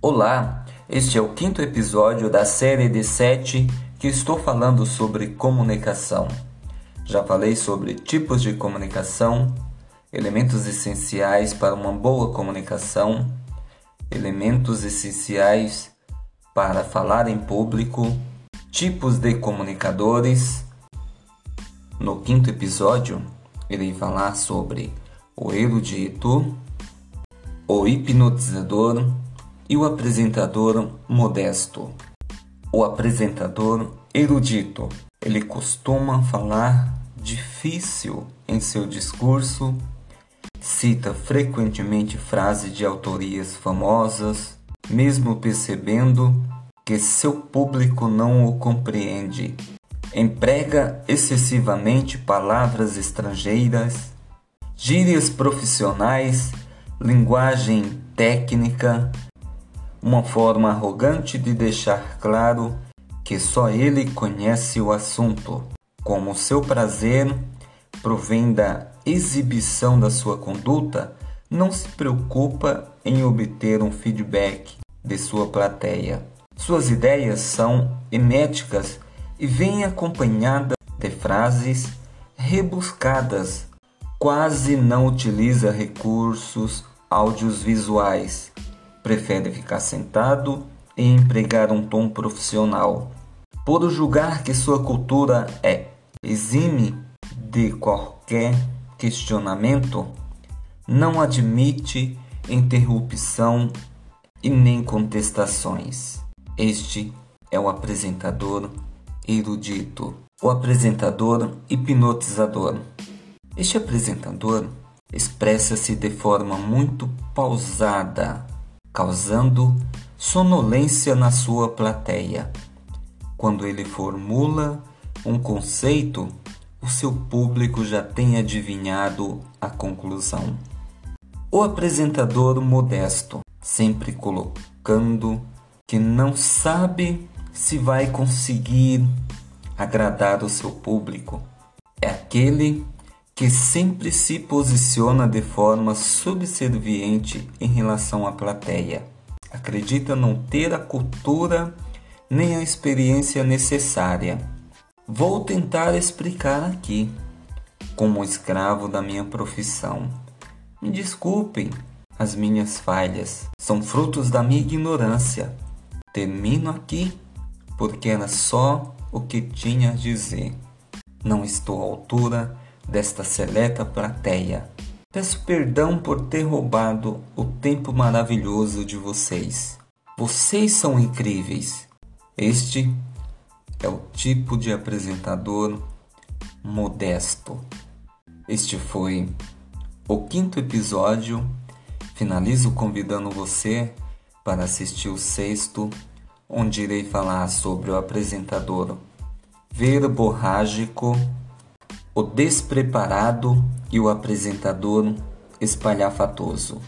Olá, este é o quinto episódio da série de sete que estou falando sobre comunicação. Já falei sobre tipos de comunicação, elementos essenciais para uma boa comunicação, elementos essenciais para falar em público, tipos de comunicadores. No quinto episódio, irei falar sobre o erudito, o hipnotizador e o apresentador modesto. O apresentador erudito, ele costuma falar difícil em seu discurso, cita frequentemente frases de autorias famosas, mesmo percebendo que seu público não o compreende. Emprega excessivamente palavras estrangeiras, gírias profissionais, linguagem técnica, uma forma arrogante de deixar claro que só ele conhece o assunto, como seu prazer provém da exibição da sua conduta, não se preocupa em obter um feedback de sua plateia. Suas ideias são eméticas e vêm acompanhadas de frases rebuscadas. Quase não utiliza recursos audiovisuais prefere ficar sentado e empregar um tom profissional. Por julgar que sua cultura é exime de qualquer questionamento, não admite interrupção e nem contestações. Este é o apresentador erudito, o apresentador hipnotizador. Este apresentador expressa-se de forma muito pausada causando sonolência na sua plateia. Quando ele formula um conceito, o seu público já tem adivinhado a conclusão. O apresentador modesto, sempre colocando que não sabe se vai conseguir agradar o seu público, é aquele que sempre se posiciona de forma subserviente em relação à plateia. Acredita não ter a cultura nem a experiência necessária. Vou tentar explicar aqui, como escravo da minha profissão. Me desculpem, as minhas falhas são frutos da minha ignorância. Termino aqui porque era só o que tinha a dizer. Não estou à altura desta seleta plateia. Peço perdão por ter roubado o tempo maravilhoso de vocês. Vocês são incríveis. Este é o tipo de apresentador modesto. Este foi o quinto episódio. Finalizo convidando você para assistir o sexto, onde irei falar sobre o apresentador verborrágico o despreparado e o apresentador espalhafatoso.